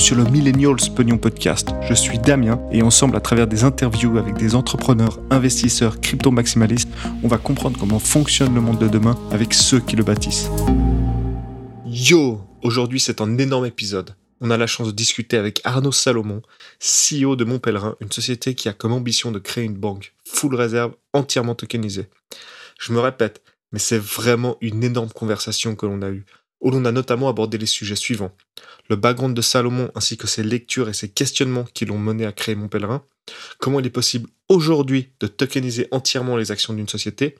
sur le Millennials Pognon Podcast. Je suis Damien et ensemble, à travers des interviews avec des entrepreneurs, investisseurs, crypto-maximalistes, on va comprendre comment fonctionne le monde de demain avec ceux qui le bâtissent. Yo Aujourd'hui, c'est un énorme épisode. On a la chance de discuter avec Arnaud Salomon, CEO de Montpellerin, une société qui a comme ambition de créer une banque full réserve entièrement tokenisée. Je me répète, mais c'est vraiment une énorme conversation que l'on a eue où l'on a notamment abordé les sujets suivants. Le background de Salomon ainsi que ses lectures et ses questionnements qui l'ont mené à créer Mon Pèlerin. Comment il est possible aujourd'hui de tokeniser entièrement les actions d'une société.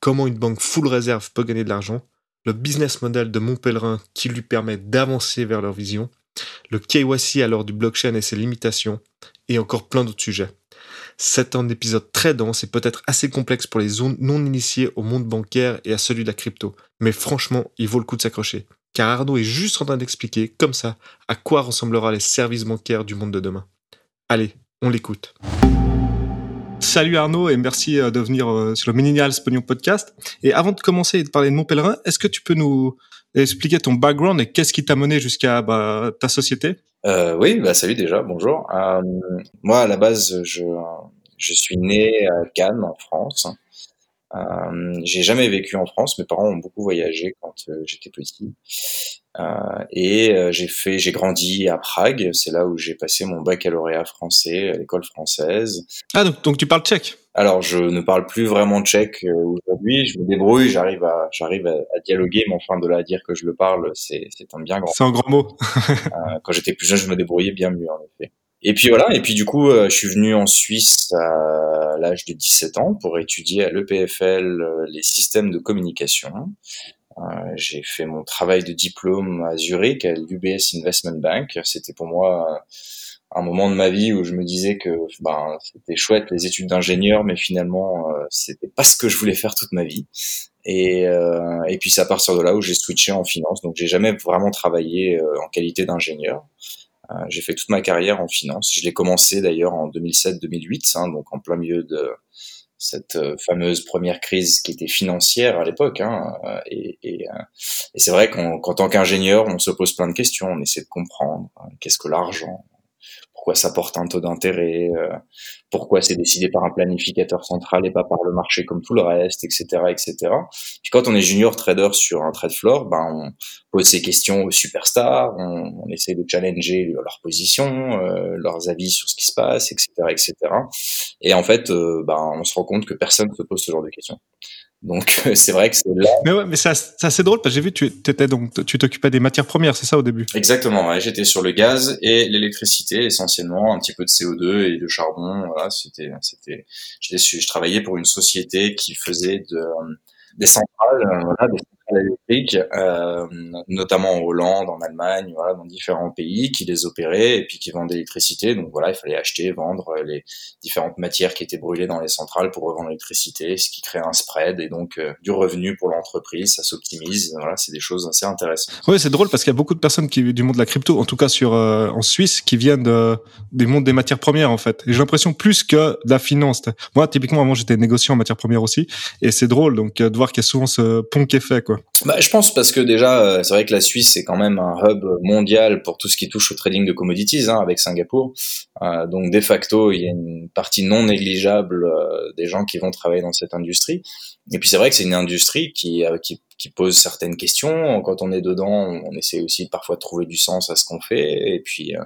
Comment une banque full réserve peut gagner de l'argent. Le business model de Mon Pèlerin qui lui permet d'avancer vers leur vision. Le KYC alors du blockchain et ses limitations. Et encore plein d'autres sujets. C'est un épisode très dense et peut-être assez complexe pour les non initiés au monde bancaire et à celui de la crypto. Mais franchement, il vaut le coup de s'accrocher. Car Arnaud est juste en train d'expliquer, comme ça, à quoi ressemblera les services bancaires du monde de demain. Allez, on l'écoute. Salut Arnaud et merci euh, de venir euh, sur le Millennial Pognon Podcast. Et avant de commencer et de parler de mon pèlerin, est-ce que tu peux nous expliquer ton background et qu'est-ce qui t'a mené jusqu'à bah, ta société? Euh, Oui, bah, salut déjà, bonjour. Euh, moi, à la base, je, je suis né à Cannes, en France. Euh, j'ai jamais vécu en France. Mes parents ont beaucoup voyagé quand euh, j'étais petit. Euh, et j'ai fait, j'ai grandi à Prague. C'est là où j'ai passé mon baccalauréat français à l'école française. Ah donc, donc tu parles tchèque? Alors je ne parle plus vraiment tchèque aujourd'hui. Je me débrouille, j'arrive à, j'arrive à, à, dialoguer, mais enfin de là à dire que je le parle, c'est, c'est un bien grand. C'est un grand mot. quand j'étais plus jeune, je me débrouillais bien mieux en effet. Et puis voilà, et puis du coup, je suis venu en Suisse à l'âge de 17 ans pour étudier à l'EPFL les systèmes de communication. Euh, j'ai fait mon travail de diplôme à Zurich, à l'UBS Investment Bank. C'était pour moi un moment de ma vie où je me disais que ben, c'était chouette les études d'ingénieur, mais finalement, euh, c'était pas ce que je voulais faire toute ma vie. Et, euh, et puis c'est à partir de là où j'ai switché en finance. Donc j'ai jamais vraiment travaillé euh, en qualité d'ingénieur. Euh, j'ai fait toute ma carrière en finance. Je l'ai commencé d'ailleurs en 2007-2008, hein, donc en plein milieu de cette euh, fameuse première crise qui était financière à l'époque. Hein, euh, et, et, et c'est vrai qu'en tant qu'ingénieur, on se pose plein de questions, on essaie de comprendre hein, qu'est-ce que l'argent, pourquoi ça porte un taux d'intérêt, euh, pourquoi c'est décidé par un planificateur central et pas par le marché comme tout le reste, etc., etc. Puis quand on est junior trader sur un trade floor, ben on pose ces questions aux superstars, on, essaie de challenger leur position, euh, leurs avis sur ce qui se passe, etc., etc. Et en fait, euh, ben on se rend compte que personne ne se pose ce genre de questions. Donc c'est vrai que c'est là. Mais ouais, mais c'est assez drôle parce que j'ai vu tu étais donc tu t'occupais des matières premières, c'est ça au début? Exactement. Ouais, j'étais sur le gaz et l'électricité essentiellement, un petit peu de CO2 et de charbon. Voilà, c'était c'était. Je travaillais pour une société qui faisait de des centrales, euh, voilà, des électriques, euh, notamment en Hollande, en Allemagne, voilà, dans différents pays, qui les opéraient et puis qui vendaient l'électricité. Donc voilà, il fallait acheter, vendre les différentes matières qui étaient brûlées dans les centrales pour revendre l'électricité, ce qui crée un spread et donc euh, du revenu pour l'entreprise, ça s'optimise. Voilà, c'est des choses assez intéressantes. Oui, c'est drôle parce qu'il y a beaucoup de personnes qui du monde de la crypto, en tout cas sur euh, en Suisse, qui viennent de, des mondes des matières premières en fait. Et j'ai l'impression plus que de la finance. Moi, typiquement, avant, j'étais négociant en matières premières aussi, et c'est drôle donc euh, de voir qu'il y a souvent ce pont qui est fait quoi. Bah, je pense parce que déjà, euh, c'est vrai que la Suisse c'est quand même un hub mondial pour tout ce qui touche au trading de commodities, hein, avec Singapour. Euh, donc de facto, il y a une partie non négligeable euh, des gens qui vont travailler dans cette industrie. Et puis c'est vrai que c'est une industrie qui, euh, qui pose certaines questions. Quand on est dedans, on essaie aussi parfois de trouver du sens à ce qu'on fait. Et puis, euh,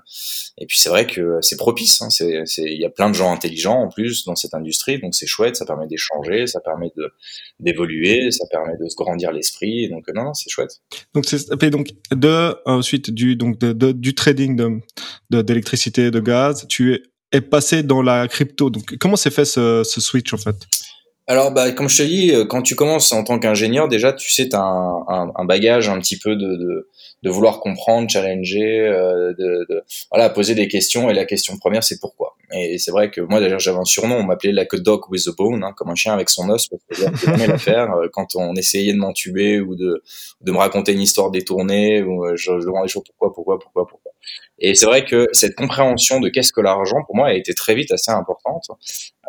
et puis c'est vrai que c'est propice. Hein. Il y a plein de gens intelligents en plus dans cette industrie, donc c'est chouette. Ça permet d'échanger, ça permet de d'évoluer, ça permet de se grandir l'esprit. Donc non, c'est chouette. Donc c'est donc de ensuite du donc de, de, du trading de d'électricité, de, gaz. Tu es passé dans la crypto. Donc, comment s'est fait ce switch en fait? Alors, bah, comme je te dis, euh, quand tu commences en tant qu'ingénieur, déjà, tu sais, tu as un, un, bagage un petit peu de, de, de vouloir comprendre, challenger, euh, de, de, voilà, poser des questions. Et la question première, c'est pourquoi? Et c'est vrai que moi, d'ailleurs, j'avais un surnom, on m'appelait like a dog with a bone, hein, comme un chien avec son os, parce. Euh, quand on essayait de m'entuber ou de, de me raconter une histoire détournée, ou je, je demandais toujours pourquoi, pourquoi, pourquoi, pourquoi. Et c'est vrai que cette compréhension de qu'est-ce que l'argent, pour moi, a été très vite assez importante.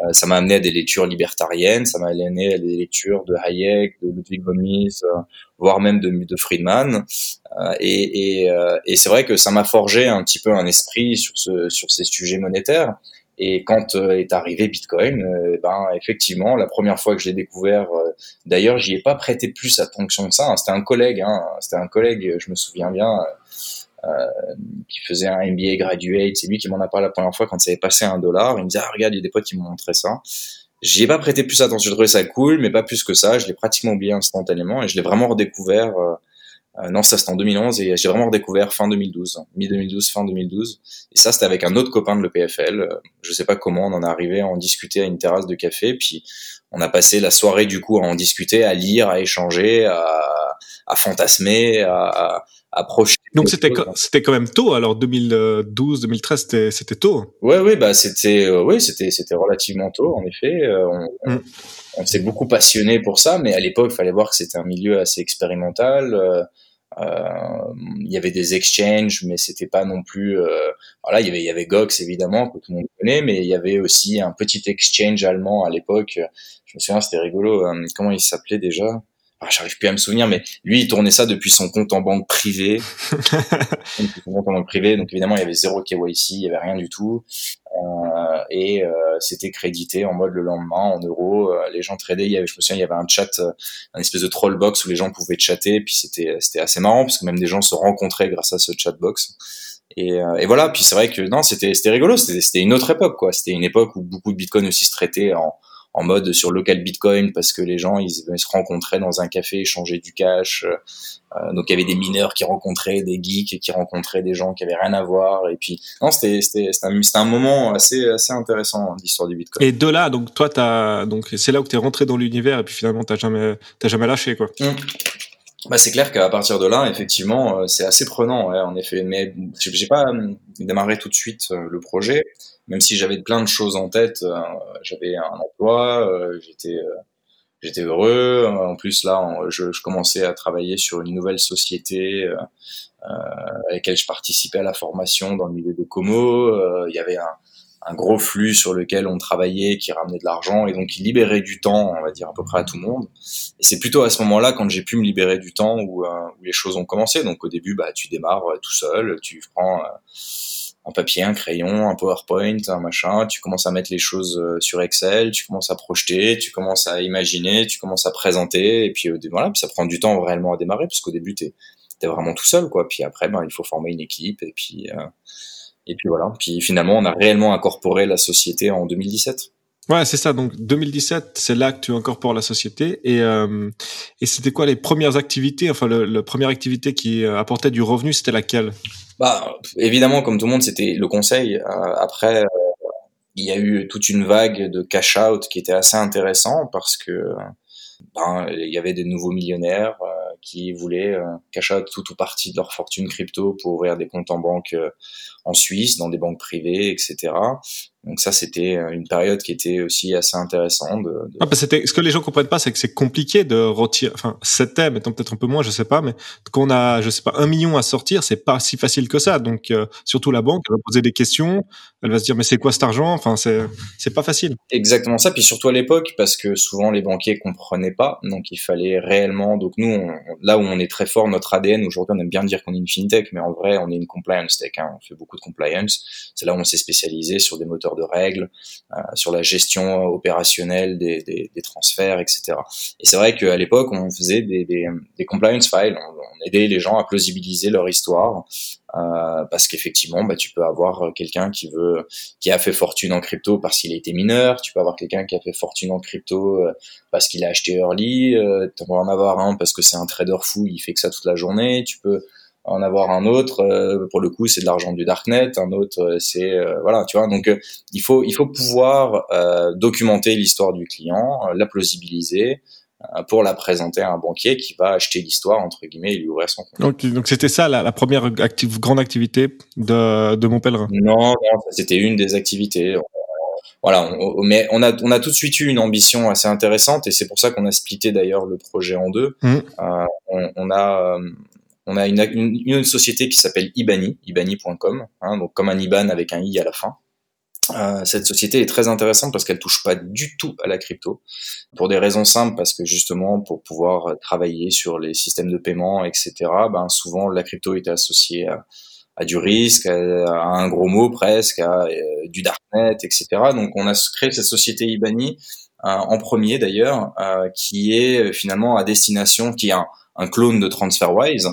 Euh, ça m'a amené à des lectures libertariennes, ça m'a amené à des lectures de Hayek, de Ludwig von Mises, euh, voire même de, Friedman. et, et, et c'est vrai que ça m'a forgé un petit peu un esprit sur ce sur ces sujets monétaires. Et quand euh, est arrivé Bitcoin, euh, ben effectivement, la première fois que je l'ai découvert, euh, d'ailleurs, j'y ai pas prêté plus attention que ça. Hein. C'était un collègue, hein, c'était un collègue, je me souviens bien, euh, qui faisait un MBA graduate. C'est lui qui m'en a parlé la première fois quand ça avait passé un dollar. Il me disait, ah, regarde, il y a des potes qui m'ont montré ça. J'y ai pas prêté plus attention. Je trouvais ça cool, mais pas plus que ça. Je l'ai pratiquement oublié instantanément et je l'ai vraiment redécouvert. Euh, non, ça c'était en 2011 et j'ai vraiment redécouvert fin 2012, mi-2012, fin 2012. Et ça c'était avec un autre copain de l'EPFL. Euh, je sais pas comment on en est arrivé à en discuter à une terrasse de café. Puis on a passé la soirée du coup à en discuter, à lire, à échanger, à, à fantasmer, à, à projeter. Donc c'était c'était quand même tôt. Alors 2012, 2013, c'était c'était tôt. Ouais, oui, bah c'était euh, oui, c'était c'était relativement tôt en effet. on, mm. on s'est beaucoup passionné pour ça, mais à l'époque, il fallait voir que c'était un milieu assez expérimental. Euh, il y avait des exchanges, mais c'était pas non plus. Euh, voilà, il y avait, il y avait Gox évidemment que tout le monde connaît, mais il y avait aussi un petit exchange allemand à l'époque. Je me souviens, c'était rigolo. Euh, comment il s'appelait déjà? Ah, j'arrive plus à me souvenir, mais lui, il tournait ça depuis son compte en banque privée. son compte en banque privée, donc évidemment, il y avait zéro KYC, il y avait rien du tout. Euh, et euh, c'était crédité en mode le lendemain en euros. Euh, les gens tradaient. Il y avait, je me souviens, il y avait un chat, un espèce de troll box où les gens pouvaient chatter. Puis c'était c'était assez marrant parce que même des gens se rencontraient grâce à ce chat box. Et, et, voilà. Puis c'est vrai que non, c'était c'était rigolo. C'était c'était une autre époque quoi. C'était une époque où beaucoup de Bitcoin aussi se traitaient en en mode sur local Bitcoin parce que les gens ils, se rencontraient dans un café, échanger du cash. Euh, donc il y avait des mineurs qui rencontraient des geeks qui rencontraient des gens qui avaient rien à voir. Et puis non, c'était c'était un, un moment assez assez intéressant l'histoire du Bitcoin. Et de là, donc toi t'as donc c'est là où t'es rentré dans l'univers et puis finalement t'as jamais t'as jamais lâché quoi. Mmh. Bah, c'est clair qu'à partir de là, effectivement, euh, c'est assez prenant, ouais, en effet. Mais j'ai pas euh, démarré tout de suite le projet même si j'avais plein de choses en tête, euh, j'avais un emploi, euh, j'étais euh, j'étais heureux. En plus, là, je, je, commençais à travailler sur une nouvelle société euh, avec laquelle je participais à la formation dans le milieu de Como. il y avait un, un, gros flux sur lequel on travaillait qui ramenait de l'argent et donc qui libérait du temps, on va dire à peu près à tout le monde. Et c'est plutôt à ce moment-là, quand j'ai pu me libérer du temps, où, où, les choses ont commencé. Donc au début, bah, tu démarres tout seul, tu prends un papier, un crayon, un PowerPoint, un machin, tu commences à mettre les choses euh, sur Excel, tu commences à projeter, tu commences à imaginer, tu commences à présenter, et puis euh, voilà, puis ça prend du temps réellement à démarrer, parce qu'au début, t'es es vraiment tout seul, quoi. Puis après, ben, il faut former une équipe, et puis, euh, et puis voilà. Puis finalement, on a réellement incorporé la société en 2017. Ouais, c'est ça. Donc 2017, c'est là que tu incorpores la société. Et, euh, et c'était quoi les premières activités? Enfin, le, la première activité qui apportait du revenu, c'était laquelle? Bah, évidemment, comme tout le monde, c'était le conseil. Euh, après, euh, il y a eu toute une vague de cash out qui était assez intéressant parce que ben, il y avait des nouveaux millionnaires euh, qui voulaient cash out tout ou partie de leur fortune crypto pour ouvrir des comptes en banque en Suisse, dans des banques privées, etc. Donc ça, c'était euh, une période qui était aussi assez intéressante. De, de... Ah, c'était, ce que les gens comprennent pas, c'est que c'est compliqué de retirer. Enfin, c'était, mettons peut-être un peu moins, je sais pas, mais qu'on a, je sais pas, un million à sortir, c'est pas si facile que ça. Donc euh, surtout la banque, elle va poser des questions, elle va se dire mais c'est quoi cet argent? Enfin, c'est c'est pas facile. Exactement ça. Puis surtout à l'époque, parce que souvent les banquiers comprenaient pas, donc il fallait réellement. Donc nous, on, là où on est très fort, notre ADN aujourd'hui, on aime bien dire qu'on est une fintech, mais en vrai, on est une compliance tech. Hein. On fait beaucoup de compliance. C'est là où on s'est spécialisé sur des moteurs de règles, euh, sur la gestion opérationnelle des, transferts, etc. Et c'est vrai qu'à l'époque, on faisait des, compliance files, on, aidait les gens à plausibiliser leur histoire, euh, parce qu'effectivement, bah, tu peux avoir quelqu'un qui veut, qui a fait fortune en crypto parce qu'il a été mineur, tu peux avoir quelqu'un qui a fait fortune en crypto euh, parce qu'il a acheté early, tu peux en avoir un parce que c'est un trader fou, il fait que ça toute la journée, tu peux en avoir un autre euh, pour le coup c'est de l'argent du darknet un autre euh, c'est euh, voilà tu vois donc il faut il faut pouvoir documenter l'histoire du client la plausibiliser pour la présenter à un banquier qui va acheter l'histoire entre guillemets et lui ouvrir son compte. Donc donc c'était ça la, la première active, grande activité de de mon pèlerin. Non, non c'était une des activités. Voilà, on, mais on a on a tout de suite eu une ambition assez intéressante et c'est pour ça qu'on a splitté d'ailleurs le projet en deux. Mmh. Euh, on, on, a on a une, une, société qui s'appelle Ibani, ibani.com, hein, donc comme un IBAN avec un i à la fin. Euh, cette société est très intéressante parce qu'elle touche pas du tout à la crypto pour des raisons simples parce que justement pour pouvoir travailler sur les systèmes de paiement etc ben souvent la crypto était associée à, du risque à, un gros mot presque à euh, du darknet etc donc on a créé cette société Ibani en premier d'ailleurs euh, qui est finalement à destination qui est un, un clone de TransferWise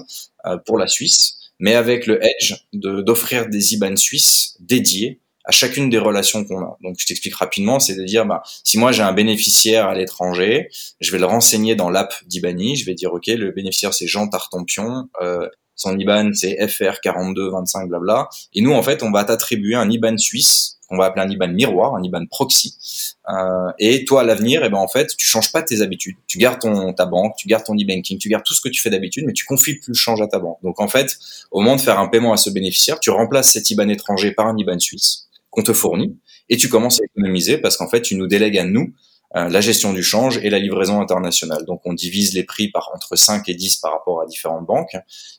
pour la Suisse mais avec le edge d'offrir des IBAN suisses dédiés à chacune des relations qu'on a. Donc je t'explique rapidement, c'est de dire bah si moi j'ai un bénéficiaire à l'étranger, je vais le renseigner dans l'app d'Ibani, je vais dire ok le bénéficiaire c'est Jean Tartampion, euh, son IBAN c'est FR 42 25 blabla, et nous en fait on va t'attribuer un IBAN suisse, on va appeler un IBAN miroir, un IBAN proxy, euh, et toi à l'avenir, et eh ben en fait tu changes pas tes habitudes, tu gardes ton ta banque, tu gardes ton e-banking, tu gardes tout ce que tu fais d'habitude, mais tu confies plus le change à ta banque. Donc en fait au moment de faire un paiement à ce bénéficiaire, tu remplaces cet IBAN étranger par un IBAN suisse qu'on te fournit et tu commences à économiser parce qu'en fait, tu nous délègues à nous euh, la gestion du change et la livraison internationale. Donc, on divise les prix par entre 5 et 10 par rapport à différentes banques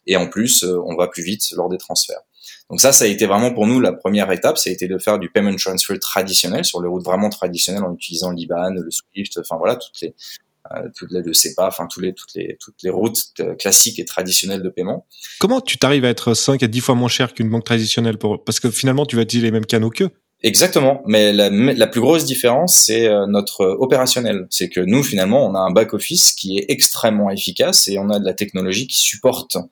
et en plus, euh, on va plus vite lors des transferts. Donc ça, ça a été vraiment pour nous la première étape, ça a été de faire du payment transfer traditionnel sur les routes vraiment traditionnelles en utilisant l'IBAN, le SWIFT, enfin voilà, toutes les euh, toutes les le CEPA, enfin tous les toutes les toutes les routes classiques et traditionnelles de paiement. Comment tu t'arrives à être 5 à 10 fois moins cher qu'une banque traditionnelle pour parce que finalement tu vas utiliser les mêmes canaux qu'eux Exactement, mais la, la, plus grosse différence, c'est euh, notre opérationnel. C'est que nous, finalement, on a un back-office qui est extrêmement efficace et on a de la technologie qui supporte euh, euh,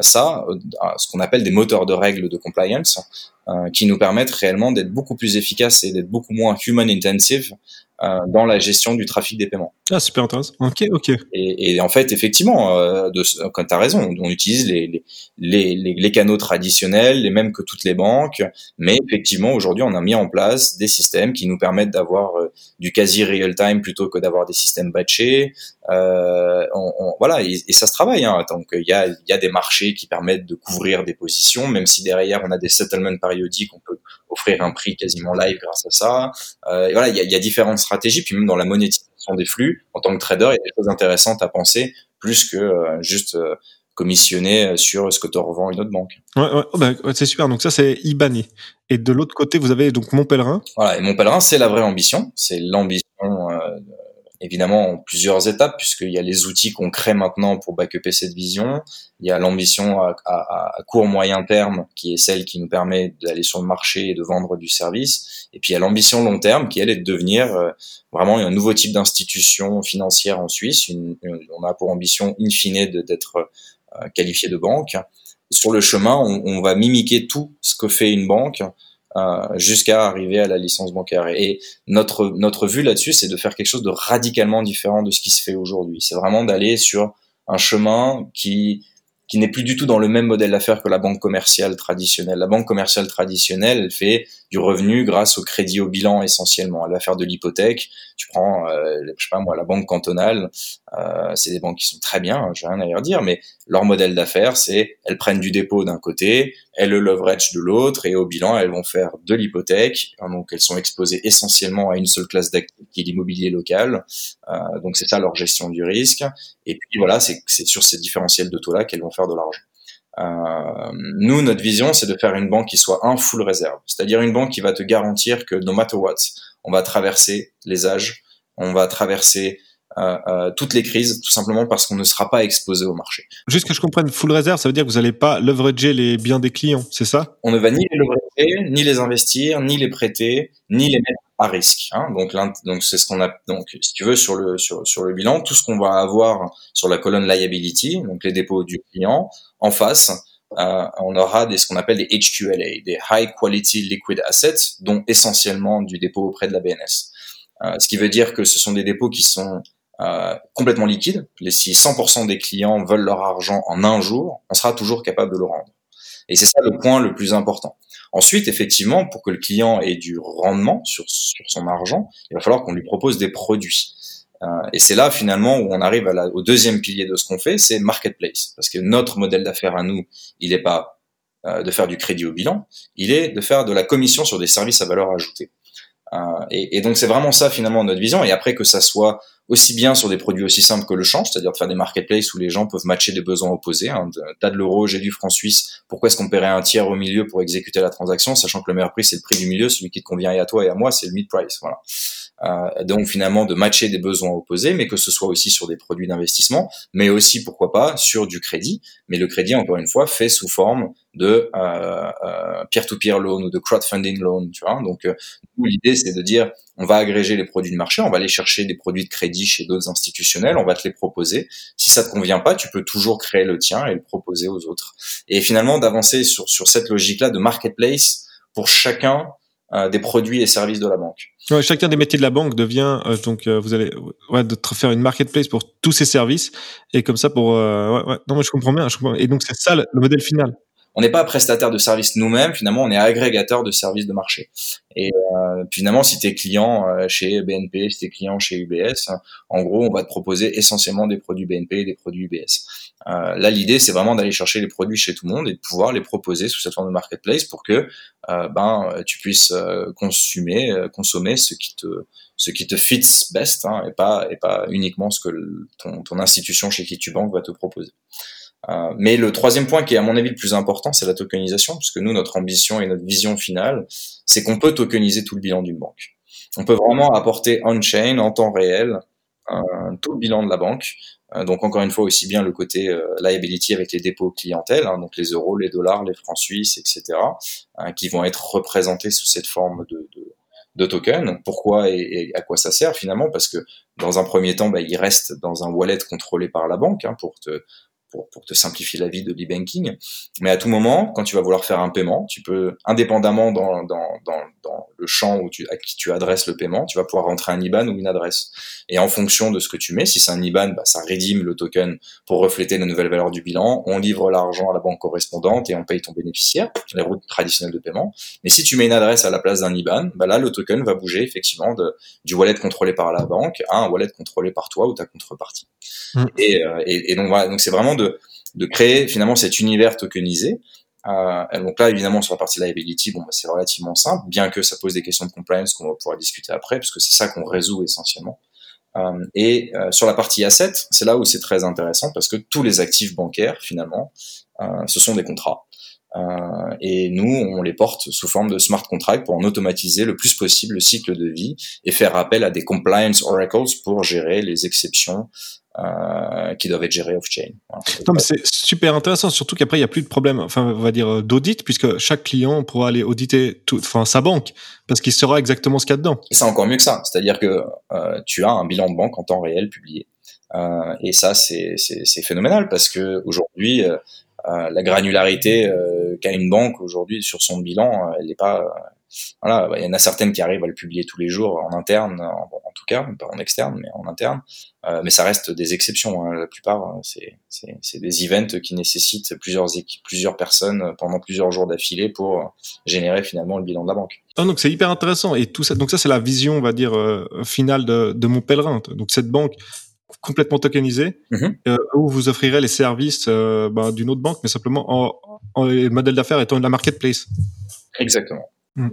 ça, euh, ce qu'on appelle des moteurs de règles de compliance, euh, qui nous permettent réellement d'être beaucoup plus efficaces et d'être beaucoup moins human intensive euh, dans la gestion du trafic des paiements. Ah, super intéressant. Ok, ok. Et, et en fait, effectivement, euh, de, quand tu as raison, on utilise les, les, les, les, canaux traditionnels, les mêmes que toutes les banques, mais effectivement, aujourd'hui, on a mis en place des systèmes qui nous permettent d'avoir euh, du quasi real-time plutôt que d'avoir des systèmes batchés. Euh, on, on, voilà, et, et, ça se travaille. Hein. Donc, il y a, y a des marchés qui permettent de couvrir des positions, même si derrière, on a des settlements périodiques, on peut offrir un prix quasiment live grâce à ça. Euh, et voilà, il y a, y a, différentes stratégies, puis même dans la monétisation des flux, en tant que trader, il y a des choses intéressantes à penser, plus que euh, juste euh, commissionner sur ce que te revend une autre banque. Ouais, ouais, oh, bah, c'est super. Donc ça, c'est Ibani. Et de l'autre côté, vous avez donc Mon Pèlerin. Voilà, et Mon Pèlerin, c'est la vraie ambition. C'est l'ambition euh, évidemment en plusieurs étapes, puisqu'il y a les outils qu'on crée maintenant pour backuper cette vision. Il y a l'ambition à, court moyen terme, qui est celle qui nous permet d'aller sur le marché et de vendre du service. Et puis il y a l'ambition long terme, qui elle est de devenir euh, vraiment un nouveau type d'institution financière en Suisse. On a pour ambition in fine d'être euh, qualifié de banque. Sur le chemin, on, on va mimiquer tout ce que fait une banque jusqu'à arriver à la licence bancaire. Et notre notre vue là-dessus, c'est de faire quelque chose de radicalement différent de ce qui se fait aujourd'hui. C'est vraiment d'aller sur un chemin qui qui n'est plus du tout dans le même modèle d'affaires que la banque commerciale traditionnelle. La banque commerciale traditionnelle, elle fait du revenu grâce au crédit au bilan essentiellement. Elle va faire de l'hypothèque. Tu prends, euh, je sais pas moi, la banque cantonale, euh, c'est des banques qui sont très bien, j'ai rien à y redire, mais leur modèle d'affaires, c'est elles prennent du dépôt d'un côté, elles le leverage de l'autre, et au bilan, elles vont faire de l'hypothèque. Donc elles sont exposées essentiellement à une seule classe d'actifs qui est l'immobilier local. Euh, donc c'est ça leur gestion du risque. Et puis voilà, c'est sur ces différentiels de taux-là qu'elles vont faire de l'argent. Euh, nous, notre vision, c'est de faire une banque qui soit un full réserve, c'est-à-dire une banque qui va te garantir que no matter what, on va traverser les âges, on va traverser toutes les crises, tout simplement parce qu'on ne sera pas exposé au marché. Juste que je comprenne, full réserve, ça veut dire que vous n'allez pas leverager les biens des clients, c'est ça? On ne va ni les leverager, ni les investir, ni les prêter, ni les mettre à risque. Hein. Donc, donc c'est ce qu'on a. Donc, si tu veux, sur le sur, sur le bilan, tout ce qu'on va avoir sur la colonne liability, donc les dépôts du client, en face, euh, on aura des ce qu'on appelle des HQLA, des High Quality Liquid Assets, dont essentiellement du dépôt auprès de la BNS. Euh, ce qui veut dire que ce sont des dépôts qui sont euh, complètement liquides. Les, si 100% des clients veulent leur argent en un jour, on sera toujours capable de le rendre. Et c'est ça le point le plus important. Ensuite, effectivement, pour que le client ait du rendement sur, sur son argent, il va falloir qu'on lui propose des produits. Euh, et c'est là finalement où on arrive au deuxième pilier de ce qu'on fait, c'est marketplace. Parce que notre modèle d'affaires à nous, il n'est pas euh, de faire du crédit au bilan, il est de faire de la commission sur des services à valeur ajoutée. Euh, et, et, donc c'est vraiment ça finalement notre vision. Et après que ça soit aussi bien sur des produits aussi simples que le change, c'est-à-dire de faire des marketplaces où les gens peuvent matcher des besoins opposés. Hein, T'as de l'euro, j'ai du franc suisse. Pourquoi est-ce qu'on paierait un tiers au milieu pour exécuter la transaction, sachant que le meilleur prix c'est le prix du milieu, celui qui te convient et à toi et à moi c'est le mid price. Voilà. Euh, donc finalement de matcher des besoins opposés, mais que ce soit aussi sur des produits d'investissement, mais aussi pourquoi pas sur du crédit. Mais le crédit, encore une fois, fait sous forme de euh, euh, peer-to-peer loan ou de crowdfunding loan. Tu vois donc l'idée c'est de dire on va agréger les produits de marché, on va aller chercher des produits de crédit chez d'autres institutionnels, on va te les proposer. Si ça te convient pas, tu peux toujours créer le tien et le proposer aux autres. Et finalement d'avancer sur sur cette logique-là de marketplace pour chacun des produits et services de la banque. Ouais, chacun des métiers de la banque devient euh, donc euh, vous allez ouais, de faire une marketplace pour tous ces services et comme ça pour ouais, ouais, non mais je comprends bien, je comprends. et donc c'est ça le, modèle final. On n'est pas prestataire de services nous-mêmes, finalement on est agrégateur de services de marché. Et finalement si tu es client chez BNP, si tu es client chez UBS, en gros on va te proposer essentiellement des produits BNP et des produits UBS. Euh, là, l'idée, c'est vraiment d'aller chercher les produits chez tout le monde et de pouvoir les proposer sous cette forme de marketplace pour que euh, ben tu puisses euh, consommer, euh, consommer ce qui te ce qui te fits best hein, et pas et pas uniquement ce que ton, ton institution chez qui tu banques va te proposer. Euh, mais le troisième point qui est à mon avis le plus important, c'est la tokenisation, puisque nous, notre ambition et notre vision finale, c'est qu'on peut tokeniser tout le bilan d'une banque. On peut vraiment apporter on-chain, en temps réel, tout le bilan de la banque, euh, donc encore une fois aussi bien le côté euh, liability avec les dépôts clientèle, hein, donc les euros, les dollars, les francs suisses, etc., hein, qui vont être représentés sous cette forme de, de, de token. Pourquoi et, à quoi ça sert finalement? Parce que dans un premier temps, bah, il reste dans un wallet contrôlé par la banque hein, pour te pour, te simplifier la vie de l'e-banking. Mais à tout moment, quand tu vas vouloir faire un paiement, tu peux, indépendamment dans, dans, dans, dans le champ où tu, à qui tu adresses le paiement, tu vas pouvoir rentrer un IBAN ou une adresse. Et en fonction de ce que tu mets, si c'est un IBAN, bah, ça rédime le token pour refléter la nouvelle valeur du bilan. On livre l'argent à la banque correspondante et on paye ton bénéficiaire, les routes traditionnelles de paiement. Mais si tu mets une adresse à la place d'un IBAN, bah là, le token va bouger effectivement de, du wallet contrôlé par la banque à un wallet contrôlé par toi ou ta contrepartie. Mmh. Et, euh, et, et, donc voilà, donc c'est vraiment de de, créer finalement cet univers tokenisé. Euh, donc là, évidemment, sur la partie liability, bon, bah, c'est relativement simple, bien que ça pose des questions de compliance qu'on va pouvoir discuter après, puisque c'est ça qu'on résout essentiellement. Euh, et euh, sur la partie asset, c'est là où c'est très intéressant parce que tous les actifs bancaires, finalement, ce sont des contrats. et nous, on les porte sous forme de smart contract pour en automatiser le plus possible le cycle de vie et faire appel à des compliance oracles pour gérer les exceptions euh, qui doivent être gérés off-chain. Non, mais c'est super intéressant, surtout qu'après, il n'y a plus de problème, enfin, on va dire, euh, d'audit, puisque chaque client pourra aller auditer tout, enfin, sa banque, parce qu'il saura exactement ce qu'il y a dedans. Et c'est encore mieux que ça. C'est-à-dire que euh, tu as un bilan de banque en temps réel publié. Euh, et ça, c'est phénoménal, parce que aujourd'hui, la granularité qu'a une banque aujourd'hui sur son bilan, elle n'est pas voilà, bah, il y en a certaines qui arrivent à le publier tous les jours en interne, en, tout cas, pas en externe, mais en interne. Euh, mais ça reste des exceptions. Hein. La plupart, euh, c'est des events qui nécessitent plusieurs équipes, plusieurs personnes pendant plusieurs jours d'affilée pour générer finalement le bilan de la banque. Ah, donc c'est hyper intéressant et tout ça. Donc ça c'est la vision, on va dire, euh, finale de, de mon pèlerin. Donc cette banque complètement tokenisée, mm-hmm. euh, où vous offrirez les services euh, ben, d'une autre banque, mais simplement en, en le modèle d'affaires étant de la marketplace. Exactement. Mm.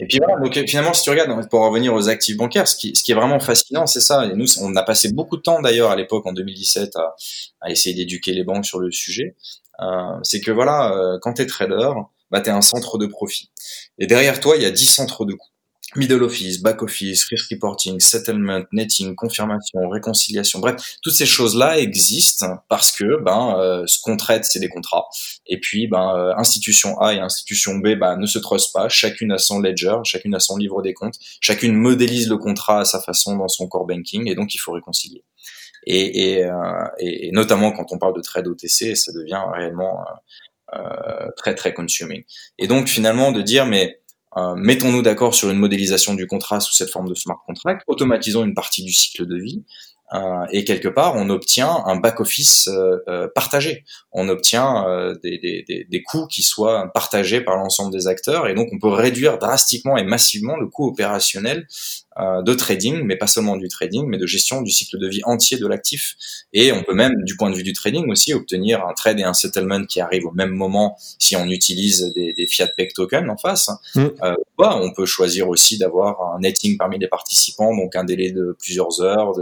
Et puis voilà, donc finalement, si tu regardes, pour revenir aux actifs bancaires, ce qui, ce qui est vraiment fascinant, c'est ça. Et nous, on a passé beaucoup de temps d'ailleurs à l'époque, en 2017, à, à essayer d'éduquer les banques sur le sujet. Euh, c'est que voilà, euh, quand tu es trader, bah, tu es un centre de profit. Et derrière toi, il y a 10 centres de coûts middle office, back office, risk reporting, settlement, netting, confirmation, réconciliation, bref, toutes ces choses-là existent parce que ben euh, ce qu'on traite c'est des contrats et puis ben euh, institution A et institution B ben, ne se trustent pas, chacune a son ledger, chacune a son livre des comptes, chacune modélise le contrat à sa façon dans son core banking et donc il faut réconcilier. Et, et, euh, et, notamment quand on parle de trade OTC, ça devient réellement très très consuming. Et donc finalement de dire mais euh, mettons-nous d'accord sur une modélisation du contrat sous cette forme de smart contract, automatisons une partie du cycle de vie, euh, et quelque part, on obtient un back-office euh, partagé. On obtient des, des, des, coûts qui soient partagés par l'ensemble des acteurs, et donc on peut réduire drastiquement et massivement le coût opérationnel de trading, mais pas seulement du trading, mais de gestion du cycle de vie entier de l'actif. Et on peut même, du point de vue du trading aussi, obtenir un trade et un settlement qui arrivent au même moment si on utilise des, des fiat peg tokens en face. Mm. Euh, bah, on peut choisir aussi d'avoir un netting parmi les participants, donc un délai de plusieurs heures,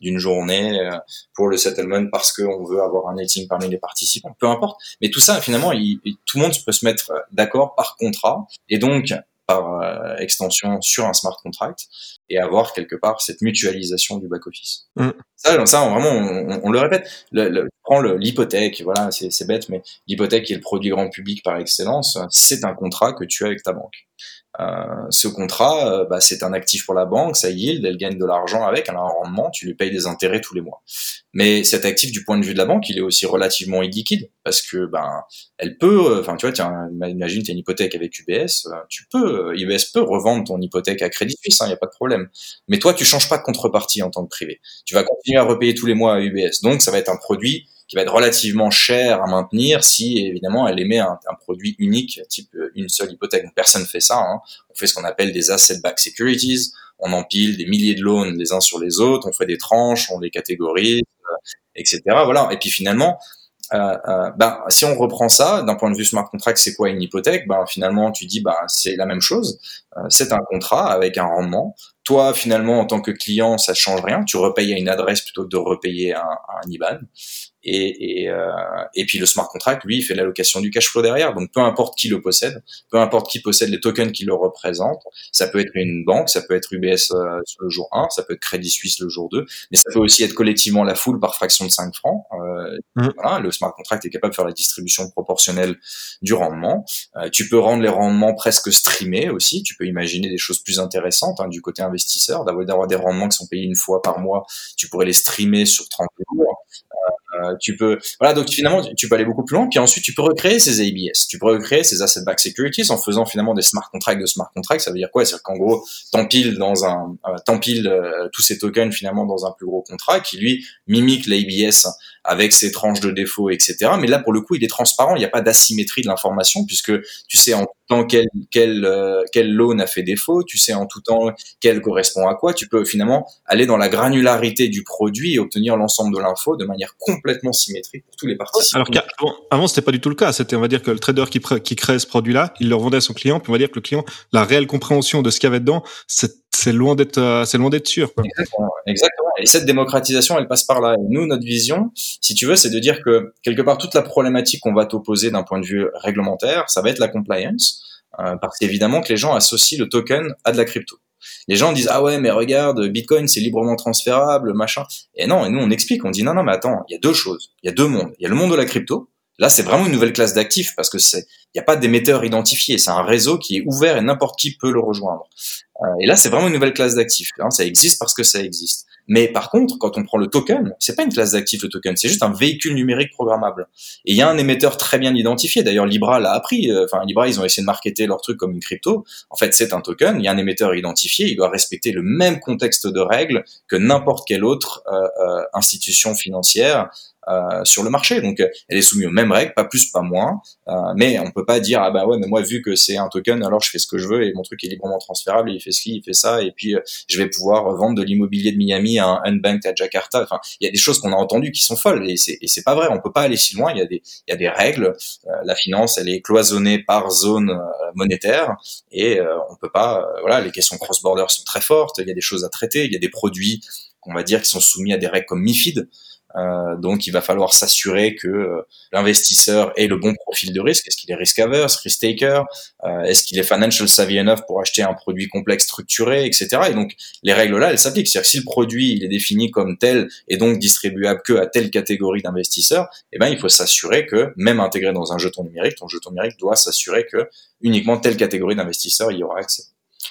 d'une journée euh, pour le settlement parce qu'on veut avoir un netting parmi les participants. Peu importe. Mais tout ça, finalement, tout le monde peut se mettre d'accord par contrat. Et donc, par euh, extension sur un smart contract et avoir quelque part cette mutualisation du back office. Mm. Ça, ça vraiment, on, le répète. Le, le, prends l'hypothèque, voilà, c'est bête, mais l'hypothèque qui est le produit grand public par excellence, c'est un contrat que tu as avec ta banque. Euh, ce contrat, euh, bah, c'est un actif pour la banque, ça yield, elle gagne de l'argent avec, elle a un rendement, tu lui payes des intérêts tous les mois. Mais cet actif, du point de vue de la banque, il est aussi relativement illiquide parce que ben, elle peut, euh, enfin tu vois, tiens, imagine tu as une hypothèque avec UBS, tu peux, UBS peut revendre ton hypothèque à Crédit Suisse, il hein, n'y a pas de problème. Mais toi, tu changes pas de contrepartie en tant que privé. Tu vas continuer à repayer tous les mois à UBS, donc ça va être un produit qui va être relativement cher à maintenir si évidemment elle émet un, produit unique, type euh, une seule hypothèque. Personne fait ça. Hein. On fait ce qu'on appelle des asset-backed securities. On empile des milliers de loans les uns sur les autres. On fait des tranches, on les catégorise, euh, etc. Voilà. Et puis finalement, euh, ben, si on reprend ça d'un point de vue smart contract, c'est quoi une hypothèque? Ben finalement, tu dis ben c'est la même chose. Euh, c'est un contrat avec un rendement. Toi, finalement, en tant que client, ça change rien. Tu repayes à une adresse plutôt que de repayer à un IBAN. Et, et, euh, et puis le smart contract, lui, il fait l'allocation du cash flow derrière. Donc peu importe qui le possède, peu importe qui possède les tokens qui le représentent, ça peut être une banque, ça peut être UBS euh, le jour 1, ça peut être Crédit Suisse le jour 2, mais ça peut aussi être collectivement la foule par fraction de 5 francs. Euh, mmh. voilà, le smart contract est capable de faire la distribution proportionnelle du rendement. Euh, tu peux rendre les rendements presque streamés aussi. Tu peux imaginer des choses plus intéressantes hein, du côté investisseur, d'avoir des rendements qui sont payés une fois par mois. Tu pourrais les streamer sur 30 jours. Euh, tu peux, voilà, donc finalement, tu peux aller beaucoup plus loin. Puis ensuite, tu peux recréer ces ABS. Tu peux recréer ces asset back securities en faisant finalement des smart contracts de smart contracts. Ça veut dire quoi? C'est-à-dire qu'en gros, t'empiles dans un, euh, euh, tous ces tokens finalement dans un plus gros contrat qui lui mimique l'ABS avec ses tranches de défaut, etc. Mais là, pour le coup, il est transparent. Il n'y a pas d'asymétrie de l'information puisque tu sais en tout temps quel quel euh, quel loan a fait défaut. Tu sais en tout temps quel correspond à quoi. Tu peux finalement aller dans la granularité du produit et obtenir l'ensemble de l'info de manière complètement symétrique pour tous les participants. Alors qu'avant, avant, c'était pas du tout le cas. C'était, on va dire que le trader qui, qui crée ce produit-là, il le revendait à son client. Puis on va dire que le client, la réelle compréhension de ce qu'il y avait dedans, c'est c'est loin d'être euh, c'est loin d'être sûr. Exactement, exactement. Et cette démocratisation, elle passe par là. Et nous, notre vision, si tu veux, c'est de dire que quelque part toute la problématique qu'on va t'opposer d'un point de vue réglementaire, ça va être la compliance, euh, parce qu'évidemment que les gens associent le token à de la crypto. Les gens disent ah ouais mais regarde Bitcoin c'est librement transférable machin et non et nous on explique on dit non non mais attends il y a deux choses il y a deux mondes il y a le monde de la crypto Là, c'est vraiment une nouvelle classe d'actifs parce que c'est, il n'y a pas d'émetteur identifié. C'est un réseau qui est ouvert et n'importe qui peut le rejoindre. Euh, et là, c'est vraiment une nouvelle classe d'actifs. Hein. ça existe parce que ça existe. Mais par contre, quand on prend le token, c'est pas une classe d'actifs le token, c'est juste un véhicule numérique programmable. Et il y a un émetteur très bien identifié. D'ailleurs, Libra l'a appris. Euh, enfin, Libra, ils ont essayé de marketer leur truc comme une crypto. En fait, c'est un token. Il y a un émetteur identifié. Il doit respecter le même contexte de règles que n'importe quelle autre euh, institution financière euh, sur le marché. Donc, elle est soumise aux mêmes règles, pas plus, pas moins. Euh, mais on peut pas dire ah bah ouais, mais moi vu que c'est un token, alors je fais ce que je veux et mon truc est librement transférable, il fait ce qu'il fait ça, et puis euh, je vais pouvoir vendre de l'immobilier de Miami à un unbanked à Jakarta. Enfin, il y a des choses qu'on a entendues qui sont folles et c'est c'est pas vrai. On peut pas aller si loin. Il y a des il y a des règles. la finance, elle est cloisonnée par zone monétaire et on peut pas. voilà, les questions cross-border sont très fortes. Il y a des choses à traiter. Il y a des produits qu'on va dire qui sont soumis à des règles comme MIFID. Euh, donc, il va falloir s'assurer que euh, l'investisseur ait le bon profil de risque. Est-ce qu'il est risk averse, risk taker? Euh, Est-ce qu'il est financial savvy enough pour acheter un produit complexe, structuré, etc. Et donc, les règles là, elles s'appliquent. C'est-à-dire que si le produit il est défini comme tel et donc distribuable que à telle catégorie d'investisseurs, eh ben, il faut s'assurer que même intégré dans un jeton numérique, ton jeton numérique doit s'assurer que uniquement telle catégorie d'investisseurs y aura accès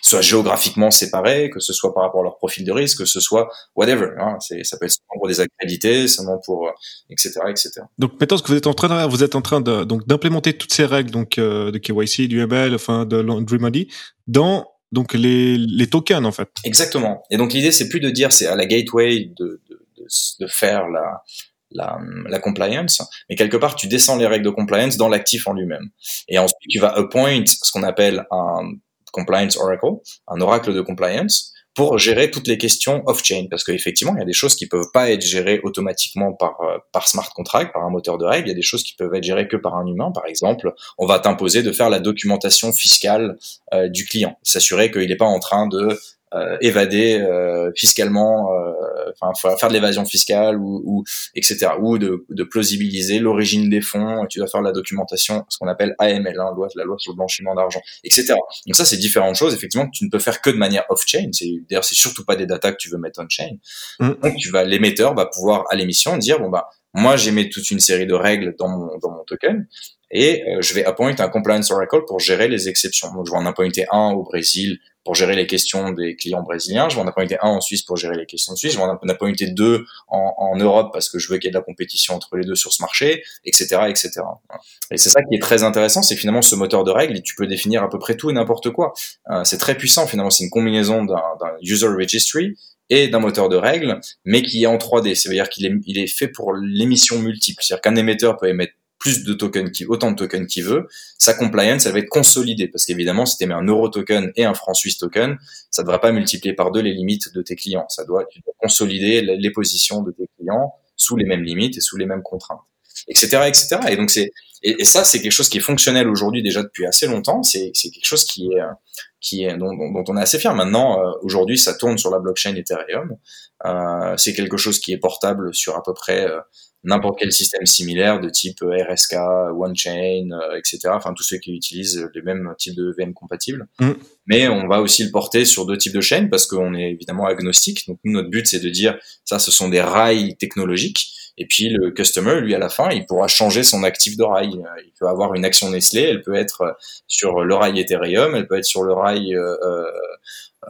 soit géographiquement séparés, que ce soit par rapport à leur profil de risque, que ce soit whatever. Hein, c'est, ça peut être seulement pour des accrédités, seulement pour etc., euh, etc. Donc maintenant, ce que vous êtes en train de, vous êtes en train de donc d'implémenter toutes ces règles donc euh, de KYC, du ML, enfin de Laundry Money dans donc les, les tokens en fait. Exactement. Et donc l'idée c'est plus de dire c'est à la gateway de, de, de, de faire la la, la, compliance, mais quelque part tu descends les règles de compliance dans l'actif en lui-même. Et ensuite tu vas appoint ce qu'on appelle un compliance oracle, un oracle de compliance, pour gérer toutes les questions off-chain. Parce qu'effectivement, il y a des choses qui peuvent pas être gérées automatiquement par, euh, par smart contract, par un moteur de règles. Il y a des choses qui peuvent être gérées que par un humain. Par exemple, on va t'imposer de faire la documentation fiscale euh, du client, s'assurer qu'il n'est pas en train de euh, évader euh, fiscalement, euh, enfin faire de l'évasion fiscale ou, ou, etc. Ou de, de plausibiliser l'origine des fonds. Tu dois faire la documentation, ce qu'on appelle AML, hein, loi, la loi sur le blanchiment d'argent, etc. Donc ça, c'est différentes choses. Effectivement, tu ne peux faire que de manière off-chain. C'est d'ailleurs, c'est surtout pas des data que tu veux mettre on-chain. Mm. Donc tu vas, l'émetteur va pouvoir à l'émission dire bon bah moi j'émets toute une série de règles dans mon dans mon token et je vais appointer un compliance oracle pour gérer les exceptions. Donc je vais en appointer un au Brésil pour gérer les questions des clients brésiliens. Je vais en appointer un en Suisse pour gérer les questions de Suisse. Je vais en appointer deux en, Europe parce que je veux qu'il y ait de la compétition entre les deux sur ce marché, etc., etc. Et c'est ça qui est très intéressant, c'est finalement ce moteur de règles, tu peux définir à peu près tout et n'importe quoi. Euh, c'est très puissant finalement, c'est une combinaison d'un user registry et d'un moteur de règles, mais qui est en 3D. C'est-à-dire qu'il est, est fait pour l'émission multiple. C'est-à-dire qu'un émetteur peut émettre plus de tokens qui, autant de tokens qu'il veut, sa compliance, elle va être consolidée. Parce qu'évidemment, si tu mets un euro token et un franc suisse token, ça ne devrait pas multiplier par deux les limites de tes clients. Ça doit, consolider les positions de tes clients sous les mêmes limites et sous les mêmes contraintes, etc., etc. Et donc c'est, et, ça, c'est quelque chose qui est fonctionnel aujourd'hui déjà depuis assez longtemps. C'est, quelque chose qui est, qui est dont, dont, on est assez fier. Maintenant, euh, aujourd'hui, ça tourne sur la blockchain Ethereum. Euh, c'est quelque chose qui est portable sur à peu près euh, n'importe quel système similaire de type RSK, OneChain, etc. Enfin, tous ceux qui utilisent les mêmes types de VM compatibles. Mm. Mais on va aussi le porter sur deux types de chaînes parce qu'on est évidemment agnostique. Donc, nous, notre but, c'est de dire, ça, ce sont des rails technologiques. Et puis, le customer, lui, à la fin, il pourra changer son actif de rail. Il peut avoir une action Nestlé, elle peut être sur le rail Ethereum, elle peut être sur le rail euh,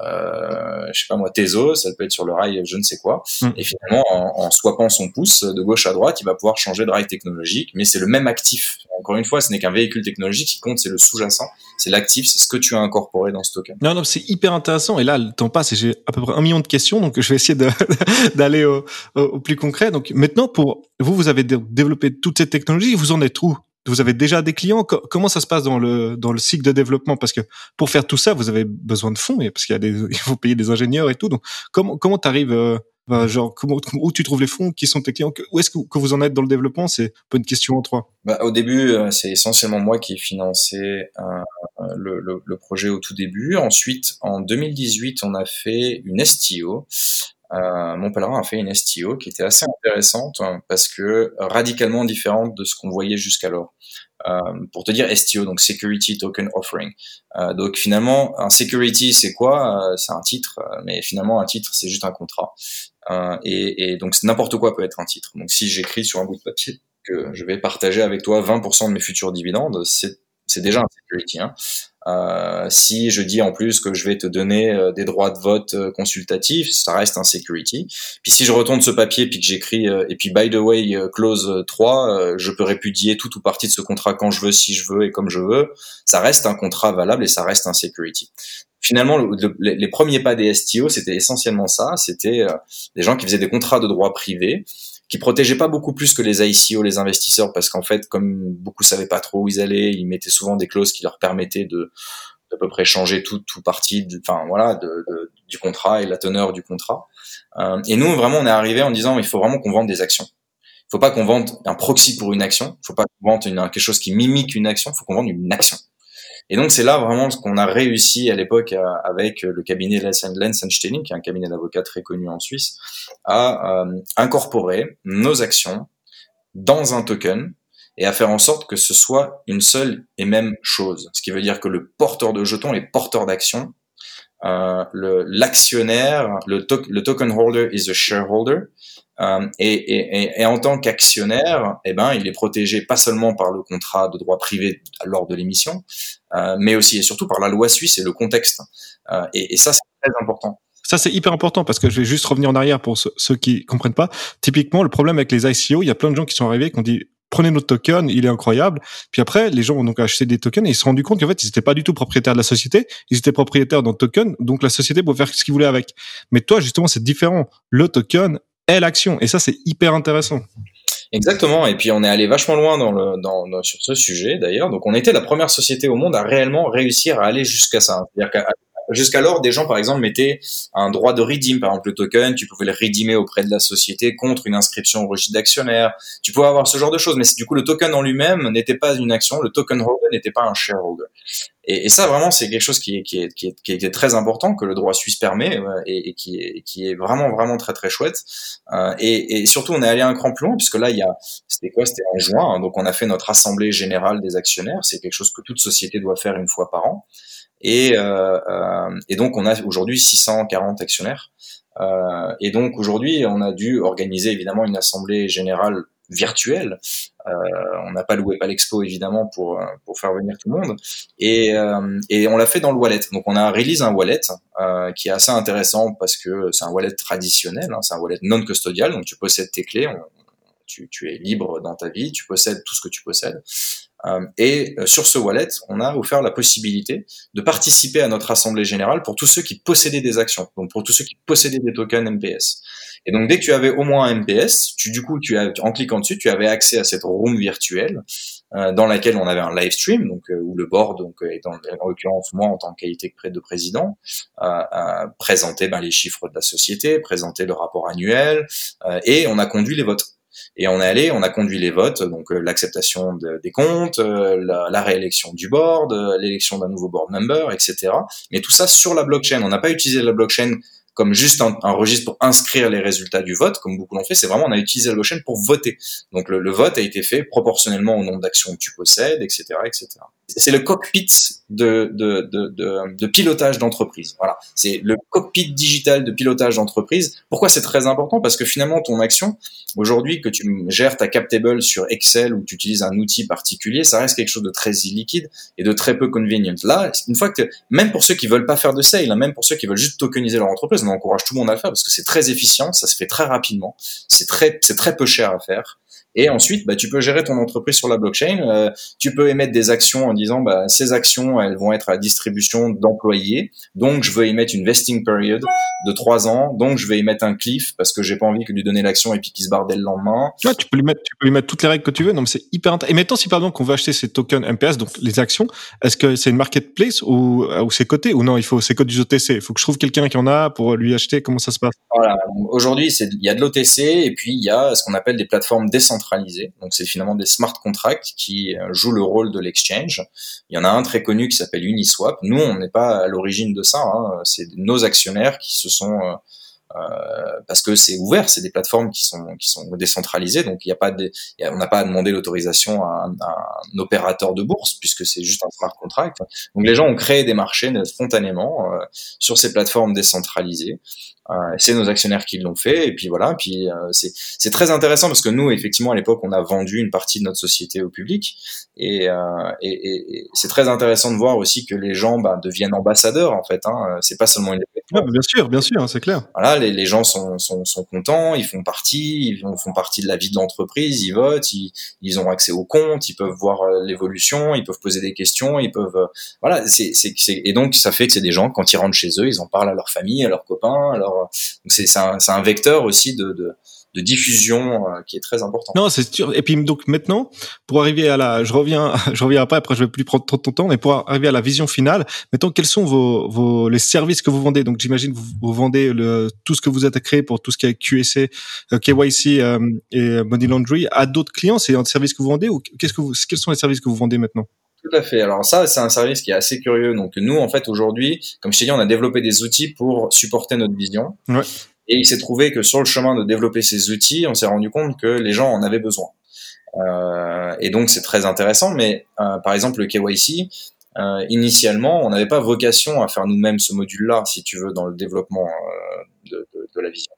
euh, je sais pas moi, Tezos, ça peut être sur le rail je ne sais quoi. Mm. Et finalement, en, en, swappant son pouce de gauche à droite, il va pouvoir changer de rail technologique, mais c'est le même actif. Encore une fois, ce n'est qu'un véhicule technologique qui compte, c'est le sous-jacent, c'est l'actif, c'est ce que tu as incorporé dans ce token. Non, non, c'est hyper intéressant. Et là, le temps passe et j'ai à peu près un million de questions, donc je vais essayer d'aller au, au, plus concret. Donc maintenant, pour vous, vous avez développé toute cette technologie, vous en êtes où? Vous avez déjà des clients? Comment ça se passe dans le dans le cycle de développement? Parce que pour faire tout ça, vous avez besoin de fonds, parce qu'il y a des, il faut payer des ingénieurs et tout. Donc comment comment t'arrives euh, bah, genre comment où tu trouves les fonds? Qui sont tes clients? Où est-ce que, que, vous en êtes dans le développement? C'est pas une question en trois. Bah, au début, euh, c'est essentiellement moi qui ai financé euh, le, projet au tout début. Ensuite, en 2018, on a fait une STO euh, mon pèlerin a fait une STO qui était assez intéressante hein, parce que radicalement différente de ce qu'on voyait jusqu'alors. Euh, pour te dire STO, donc Security Token Offering. Euh, donc finalement, un security, c'est quoi? C'est un titre, mais finalement un titre, c'est juste un contrat. Et, et, donc n'importe quoi peut être un titre. Donc si j'écris sur un bout de papier que je vais partager avec toi 20% de mes futurs dividendes, c'est c'est déjà un security. Hein. Euh, si je dis en plus que je vais te donner euh, des droits de vote euh, consultatifs, ça reste un security. Puis si je retourne ce papier puis que j'écris et puis by the way clause 3, je peux répudier tout ou partie de ce contrat quand je veux, si je veux et comme je veux, ça reste un contrat valable et ça reste un security. Finalement, les premiers pas des STO, c'était essentiellement ça, c'était des gens qui faisaient des contrats de droit privé qui protégeaient pas beaucoup plus que les ICO, les investisseurs, parce qu'en fait, comme beaucoup savaient pas trop où ils allaient, ils mettaient souvent des clauses qui leur permettaient de d'à peu près changer tout tout partie, enfin voilà, de, du contrat et la teneur du contrat. Euh, et nous, vraiment, on est arrivé en disant, il faut vraiment qu'on vende des actions. Il faut pas qu'on vende un proxy pour une action. Il faut pas qu'on vende quelque chose qui mimique une action. Il faut qu'on vende une action. Et donc c'est là vraiment ce qu'on a réussi à l'époque euh, avec le cabinet Lensenstein, qui est un cabinet d'avocats très connu en Suisse, à euh, incorporer nos actions dans un token et à faire en sorte que ce soit une seule et même chose. Ce qui veut dire que le porteur de jetons, les porteurs d'actions, euh, l'actionnaire, le, le, token holder is a shareholder, euh, et, et, et, en tant qu'actionnaire, eh ben, il est protégé pas seulement par le contrat de droit privé lors de l'émission, euh, mais aussi et surtout par la loi suisse et le contexte. Euh, et, et, ça, c'est très important. Ça, c'est hyper important parce que je vais juste revenir en arrière pour ceux, ceux qui comprennent pas. Typiquement, le problème avec les ICO, il y a plein de gens qui sont arrivés qui ont dit prenez notre token, il est incroyable. Puis après, les gens ont donc acheté des tokens et ils se sont rendus compte qu'en fait, ils n'étaient pas du tout propriétaires de la société, ils étaient propriétaires d'un token, donc la société pouvait faire ce qu'ils voulaient avec. Mais toi, justement, c'est différent. Le token est l'action. Et ça, c'est hyper intéressant. Exactement. Et puis on est allé vachement loin dans le, dans, sur ce sujet d'ailleurs. Donc on était la première société au monde à réellement réussir à aller jusqu'à ça. Jusqu'alors, des gens, par exemple, mettaient un droit de redeem, par exemple le token, tu pouvais le redeemer auprès de la société contre une inscription au registre d'actionnaires. Tu pouvais avoir ce genre de choses, mais du coup, le token en lui-même n'était pas une action, le token holder n'était pas un shareholder. Et, et ça, vraiment, c'est quelque chose qui est, qui, est, qui, est, qui est très important, que le droit suisse permet, euh, et, qui, est, qui est vraiment, vraiment très, très chouette. Euh, et, et, surtout, on est allé un cran plus loin, puisque là, il y a, c'était quoi? C'était en juin, hein, donc on a fait notre assemblée générale des actionnaires. C'est quelque chose que toute société doit faire une fois par an. Et, euh, euh et donc, on a aujourd'hui 640 actionnaires. Euh, et donc, aujourd'hui, on a dû organiser évidemment une assemblée générale virtuel. Euh, on n'a pas loué pas l'expo évidemment pour pour faire venir tout le monde et euh, et on l'a fait dans le wallet. Donc on a release un wallet euh, qui est assez intéressant parce que c'est un wallet traditionnel, hein, c'est un wallet non custodial donc tu possèdes tes clés, tu, tu es libre dans ta vie, tu possèdes tout ce que tu possèdes. Euh, et sur ce wallet, on a offert la possibilité de participer à notre assemblée générale pour tous ceux qui possédaient des actions, donc pour tous ceux qui possédaient des tokens MPS. Et donc dès que tu avais au moins un MPS, tu du coup tu as, en cliquant dessus, tu avais accès à cette room virtuelle euh, dans laquelle on avait un live stream, donc euh, où le board, donc euh, en l'occurrence moi en tant que qualité de président, euh, présentait ben, les chiffres de la société, présentait le rapport annuel, et on a conduit les votes. Et on est allé, on a conduit les votes, donc l'acceptation des comptes, la, la, réélection du board, l'élection d'un nouveau board member, etc. Mais tout ça sur la blockchain. On n'a pas utilisé la blockchain comme juste un, registre pour inscrire les résultats du vote, comme beaucoup l'ont fait, c'est vraiment on a utilisé la blockchain pour voter. Donc le, le vote a été fait proportionnellement au nombre d'actions que tu possèdes, etc., etc. C'est le cockpit de, de, de, de, de pilotage d'entreprise. Voilà, c'est le cockpit digital de pilotage d'entreprise. Pourquoi c'est très important? Parce que finalement ton action aujourd'hui que tu gères ta cap table sur Excel ou tu utilises un outil particulier, ça reste quelque chose de très illiquide et de très peu convenient. Là, une fois que même pour ceux qui veulent pas faire de sale, hein, même pour ceux qui veulent juste tokeniser leur entreprise, on encourage tout le monde à le faire parce que c'est très efficient, ça se fait très rapidement, c'est très, c'est très peu cher à faire. Et ensuite, bah, tu peux gérer ton entreprise sur la blockchain. Euh, tu peux émettre des actions en disant, bah, ces actions, elles vont être à distribution d'employés. Donc, je veux y mettre une vesting period de trois ans. Donc, je vais y mettre un cliff parce que j'ai pas envie que lui donner l'action et puis qu'il se barre dès le lendemain. Ouais, tu peux lui mettre, tu peux lui mettre toutes les règles que tu veux. Donc, c'est hyper intéressant. Et maintenant, si par exemple, on veut acheter ces tokens MPS, donc les actions, est-ce que c'est une marketplace ou, ou c'est coté ou non? Il faut, c'est code du OTC. Il faut que je trouve quelqu'un qui en a pour lui acheter. Comment ça se passe? Voilà. Aujourd'hui, il y a de l'OTC et puis il y a ce qu'on appelle des plateformes décentralisées donc c'est finalement des smart contracts qui euh, jouent le rôle de l'exchange. Il y en a un très connu qui s'appelle Uniswap. Nous, on n'est pas à l'origine de ça. Hein. C'est nos actionnaires qui se sont euh, parce que c'est ouvert, c'est des plateformes qui sont qui sont décentralisées, donc il n'y a pas de, on n'a pas à demander l'autorisation à, un opérateur de bourse puisque c'est juste un smart contract. Donc les gens ont créé des marchés spontanément sur ces plateformes décentralisées. Euh, c'est nos actionnaires qui l'ont fait et puis voilà puis euh, c'est c'est très intéressant parce que nous effectivement à l'époque on a vendu une partie de notre société au public et, euh, et, et, c'est très intéressant de voir aussi que les gens bah, deviennent ambassadeurs en fait hein. c'est pas seulement une bien sûr bien sûr hein, c'est clair. Voilà les, gens sont, sont, sont contents ils font partie ils font, partie de la vie de l'entreprise ils votent ils, ils ont accès aux comptes ils peuvent voir l'évolution ils peuvent poser des questions ils peuvent voilà c'est c'est et donc ça fait que c'est des gens quand ils rentrent chez eux ils en parlent à leur famille à leurs copains à leurs c'est un, un, vecteur aussi de, de, de diffusion euh, qui est très important. Non, c'est sûr. Et puis donc maintenant, pour arriver à la, je reviens, je reviens après. Après, je vais plus prendre trop de ton temps, mais pour arriver à la vision finale, mettons quels sont vos, vos les services que vous vendez? Donc j'imagine vous, vous vendez le, tout ce que vous êtes créé pour tout ce qui est QSC, euh, KYC euh, et Money Laundry à d'autres clients. C'est un service que vous vendez ou qu'est-ce que vous, quels sont les services que vous vendez maintenant? Tout à fait. Alors ça, c'est un service qui est assez curieux. Donc nous, en fait, aujourd'hui, comme je t'ai dit, on a développé des outils pour supporter notre vision. Ouais. Et il s'est trouvé que sur le chemin de développer ces outils, on s'est rendu compte que les gens en avaient besoin. Euh, et donc c'est très intéressant. Mais euh, par exemple, le KYC, euh, initialement, on n'avait pas vocation à faire nous-mêmes ce module-là, si tu veux, dans le développement euh, de, la vision.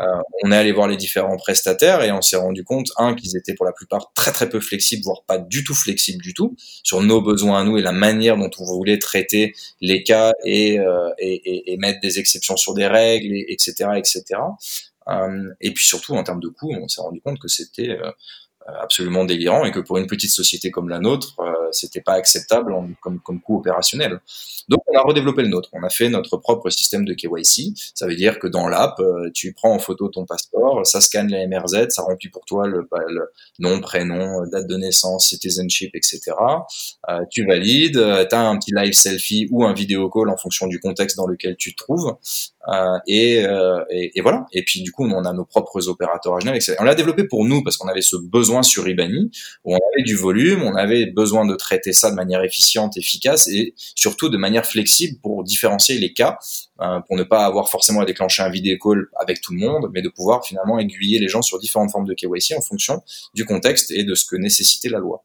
Euh, on est allé voir les différents prestataires et on s'est rendu compte, un, qu'ils étaient pour la plupart très très peu flexibles, voire pas du tout flexibles du tout, sur nos besoins à nous et la manière dont on voulait traiter les cas et, euh, et, et, et mettre des exceptions sur des règles, et, etc., etc. Euh, et puis surtout, en termes de coûts, on s'est rendu compte que c'était absolument délirant et que pour une petite société comme la nôtre, c'était pas acceptable comme, coût opérationnel. Donc on a redéveloppé le nôtre. On a fait notre propre système de KYC. Ça veut dire que dans l'app, tu prends en photo ton passeport, ça scanne les MRZ, ça remplit pour toi le, le nom, prénom, date de naissance, citizenship, etc. tu valides, tu as un petit live selfie ou un vidéo call en fonction du contexte dans lequel tu te trouves. Euh, et, euh, voilà. Et puis du coup, on a nos propres opérateurs à Genève. On l'a développé pour nous parce qu'on avait ce besoin sur Ibani où on avait du volume, on avait besoin de traiter ça de manière efficiente, efficace et surtout de manière flexible pour différencier les cas, euh, pour ne pas avoir forcément à déclencher un vidéo call avec tout le monde, mais de pouvoir finalement aiguiller les gens sur différentes formes de KYC en fonction du contexte et de ce que nécessitait la loi.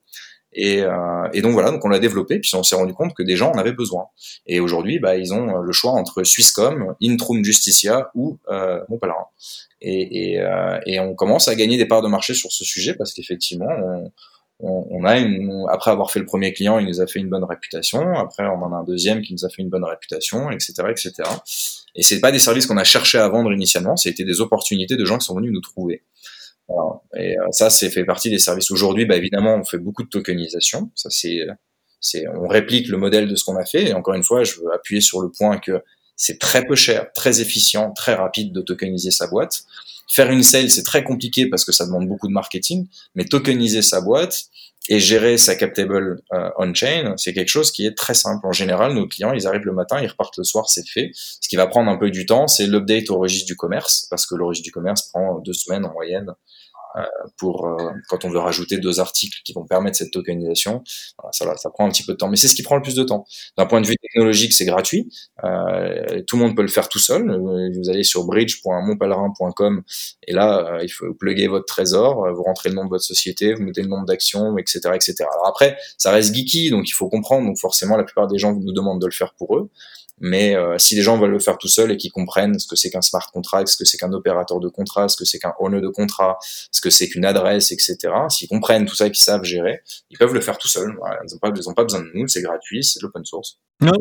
Et, euh, et, donc voilà, donc on l'a développé, puis on s'est rendu compte que des gens en avaient besoin. Et aujourd'hui, bah, ils ont le choix entre Swisscom, Intrum Justicia ou euh, et, euh, et, on commence à gagner des parts de marché sur ce sujet parce qu'effectivement, on, on, on, a une, après avoir fait le premier client, il nous a fait une bonne réputation. Après, on en a un deuxième qui nous a fait une bonne réputation, etc., etc. Et c'est pas des services qu'on a cherché à vendre initialement, c'était des opportunités de gens qui sont venus nous trouver. Et euh, ça, c'est fait partie des services. Aujourd'hui, bah, évidemment, on fait beaucoup de tokenisation. Ça, c'est, c'est, on réplique le modèle de ce qu'on a fait. Et encore une fois, je veux appuyer sur le point que c'est très peu cher, très efficient, très rapide de tokeniser sa boîte. Faire une sale, c'est très compliqué parce que ça demande beaucoup de marketing, mais tokeniser sa boîte et gérer sa captable euh, on-chain, c'est quelque chose qui est très simple. En général, nos clients, ils arrivent le matin, ils repartent le soir, c'est fait. Ce qui va prendre un peu du temps, c'est l'update au registre du commerce, parce que le registre du commerce prend deux semaines en moyenne pour euh, quand on veut rajouter deux articles qui vont permettre cette tokenisation. ça, ça prend un petit peu de temps, mais c'est ce qui prend le plus de temps. D'un point de vue technologique, c'est gratuit. Euh, tout le monde peut le faire tout seul. Vous allez sur bridge.montpellerin.com et là, il faut plugger votre trésor, vous rentrez le nom de votre société, vous mettez le nombre d'actions, etc., etc. Alors après, ça reste geeky, donc il faut comprendre. Donc forcément, la plupart des gens nous demandent de le faire pour eux. Mais euh, si les gens veulent le faire tout seuls et qu'ils comprennent ce que c'est qu'un smart contract, ce que c'est qu'un opérateur de contrat, ce que c'est qu'un owner de contrat, ce que c'est qu'une adresse, etc., s'ils comprennent tout ça et qu'ils savent gérer, ils peuvent le faire tout seuls. ils n'ont pas, pas, besoin de nous, c'est gratuit, c'est de l'open source. Non,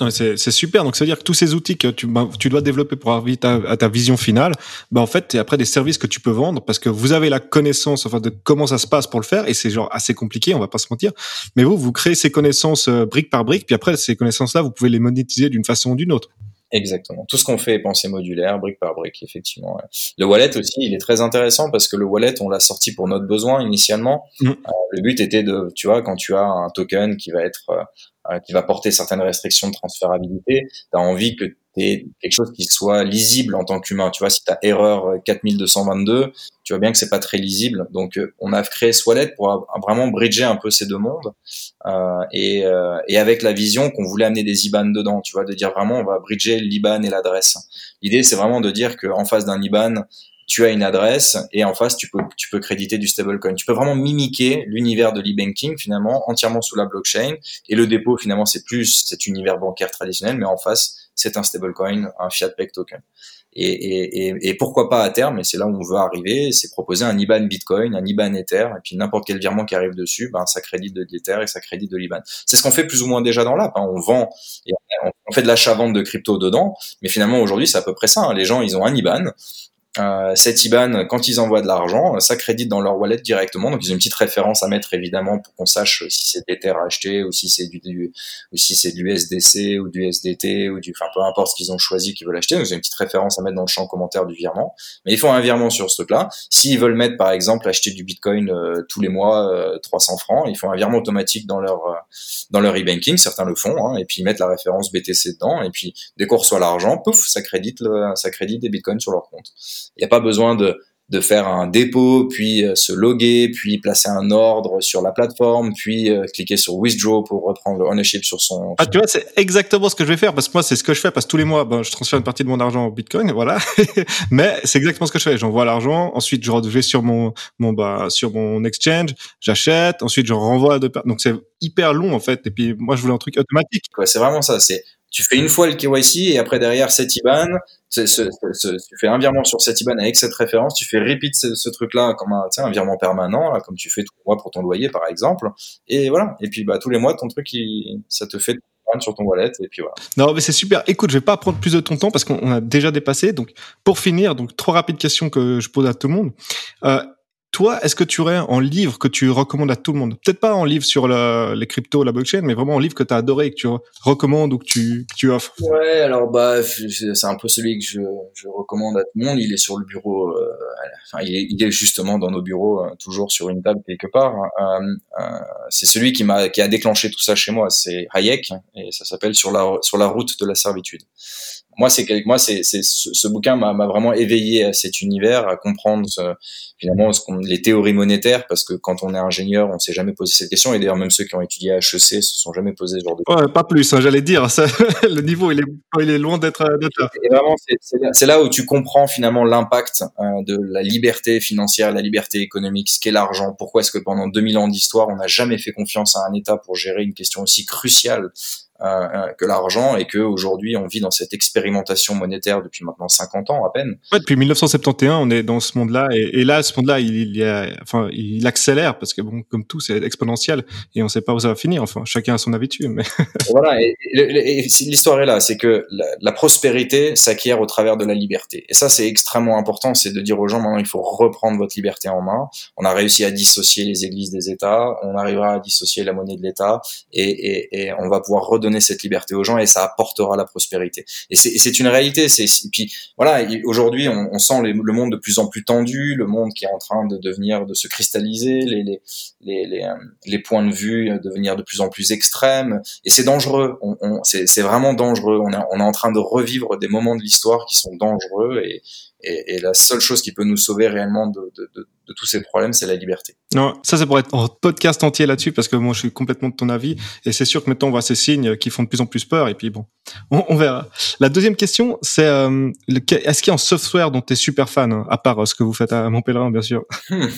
non c'est super. Donc, ça veut dire que tous ces outils que tu, bah, tu dois développer pour arriver à, ta vision finale, bah, en fait, c'est après des services que tu peux vendre parce que vous avez la connaissance enfin, de comment ça se passe pour le faire et c'est genre assez compliqué, on va pas se mentir. Mais vous, vous créez ces connaissances euh, brique par brique, puis après, ces connaissances-là, vous pouvez les monétiser d'une façon ou d'une autre. Exactement. Tout ce qu'on fait est pensé modulaire, brique par brique, effectivement. Le wallet aussi, il est très intéressant parce que le wallet, on l'a sorti pour notre besoin initialement. Mm. Euh, le but était de, tu vois, quand tu as un token qui va être euh, qui va porter certaines restrictions de transférabilité, tu as envie que tu aies quelque chose qui soit lisible en tant qu'humain. Tu vois, si tu as erreur 4222, tu vois bien que c'est pas très lisible. Donc, euh, on a créé Swallet pour vraiment bridger un peu ces deux mondes euh, et, euh, et, avec la vision qu'on voulait amener des IBAN dedans. Tu vois, de dire vraiment, on va bridger l'IBAN et l'adresse. L'idée, c'est vraiment de dire qu'en face d'un IBAN, tu as une adresse et en face tu peux tu peux créditer du stablecoin. Tu peux vraiment mimiquer l'univers de l'e-banking finalement entièrement sous la blockchain et le dépôt finalement c'est plus cet univers bancaire traditionnel mais en face c'est un stablecoin, un fiat peg token. Et, et, et, pourquoi pas à terme, et c'est là où on veut arriver, c'est proposer un IBAN Bitcoin, un IBAN Ether, et puis n'importe quel virement qui arrive dessus, ben, ça crédite de l'Ether et ça crédite de l'IBAN. C'est ce qu'on fait plus ou moins déjà dans l'app. Hein. On vend, et on fait de l'achat-vente de crypto dedans, mais finalement aujourd'hui c'est à peu près ça. Hein. Les gens ils ont un IBAN, euh, cet IBAN, quand ils envoient de l'argent, ça crédite dans leur wallet directement. Donc ils ont une petite référence à mettre évidemment pour qu'on sache si c'est des terres achetées ou si c'est du, ou si c'est du USDC ou du SDT ou du, enfin peu importe ce qu'ils ont choisi qu'ils veulent acheter. Donc ils ont une petite référence à mettre dans le champ commentaire du virement. Mais ils font un virement sur ce truc-là. S'ils veulent mettre par exemple acheter du Bitcoin euh, tous les mois euh, 300 francs, ils font un virement automatique dans leur euh, dans leur e-banking. Certains le font hein, et puis ils mettent la référence BTC dedans et puis dès qu'on reçoit l'argent, pouf, ça crédite ça crédite des Bitcoins sur leur compte. Il n'y a pas besoin de, de faire un dépôt, puis euh, se loguer, puis placer un ordre sur la plateforme, puis euh, cliquer sur withdraw pour reprendre le ownership sur son. Ah, tu vois, c'est exactement ce que je vais faire parce que moi, c'est ce que je fais parce que tous les mois, ben, je transfère une partie de mon argent au Bitcoin, voilà. Mais c'est exactement ce que je fais. J'envoie l'argent, ensuite je vais sur mon mon bah sur mon exchange, j'achète, ensuite je renvoie à deux Donc c'est hyper long en fait. Et puis moi, je voulais un truc automatique. c'est vraiment ça. C'est tu fais une fois le KYC et après derrière cette IBAN, tu fais un virement sur cette IBAN avec cette référence, tu fais repeat ce, truc-là comme un, un virement permanent, comme tu fais tous les mois pour ton loyer par exemple, et voilà. Et puis bah tous les mois ton truc, ça te fait sur ton wallet et puis voilà. Non mais c'est super. Écoute, je vais pas prendre plus de ton temps parce qu'on a déjà dépassé. Donc pour finir, donc trois rapides questions que je pose à tout le monde. Euh, toi, est-ce que tu aurais un livre que tu recommandes à tout le monde? Peut-être pas en livre sur les cryptos, la blockchain, mais vraiment un livre que tu as adoré et que tu recommandes ou que tu, offres. Ouais, alors bah c'est un peu celui que je, je, recommande à tout le monde. Il est sur le bureau, euh, enfin il est, justement dans nos bureaux, euh, toujours sur une table quelque part. Hein. Euh, c'est celui qui m'a qui a déclenché tout ça chez moi. C'est Hayek et ça s'appelle sur la sur la route de la servitude moi, c'est moi, c'est ce, ce, bouquin m'a vraiment éveillé à cet univers, à comprendre finalement ce les théories monétaires, parce que quand on est ingénieur, on s'est jamais posé cette question. Et d'ailleurs, même ceux qui ont étudié à HEC se sont jamais posé ce genre de. Ouais, pas plus, hein, j'allais dire. Ça, le niveau, il est, il est loin d'être là. Et vraiment, c'est là où tu comprends finalement l'impact hein, de la liberté financière, la liberté économique, ce qu'est l'argent. Pourquoi est-ce que pendant 2000 ans d'histoire, on n'a jamais fait confiance à un État pour gérer une question aussi cruciale que l'argent et que aujourd'hui on vit dans cette expérimentation monétaire depuis maintenant 50 ans à peine. Ouais, depuis 1971, on est dans ce monde-là et, et là, ce monde-là, il, il, y a, enfin, il accélère parce que bon, comme tout, c'est exponentiel et on sait pas où ça va finir. Enfin, chacun a son habitude, mais voilà. Et, et, l'histoire est là, c'est que la, la prospérité s'acquiert au travers de la liberté. Et ça, c'est extrêmement important, c'est de dire aux gens maintenant, il faut reprendre votre liberté en main. On a réussi à dissocier les églises des États, on arrivera à dissocier la monnaie de l'État et, et on va pouvoir redonner cette liberté aux gens et ça apportera la prospérité. Et c'est une réalité. C'est puis voilà, aujourd'hui on, sent le monde de plus en plus tendu, le monde qui est en train de devenir, de se cristalliser, les les les, les, euh, points de vue devenir de plus en plus extrêmes et c'est dangereux. On c'est vraiment dangereux. On est on est en train de revivre des moments de l'histoire qui sont dangereux et et, et, la seule chose qui peut nous sauver réellement de, de, de, de tous ces problèmes, c'est la liberté. Non, ça, c'est pour être un podcast entier là-dessus, parce que moi, je suis complètement de ton avis. Et c'est sûr que maintenant, on voit ces signes qui font de plus en plus peur. Et puis, bon, on, on verra. La deuxième question, c'est euh, est-ce qu'il y a un software dont tu es super fan, hein, à part euh, ce que vous faites à Montpellier, bien sûr? Hmm.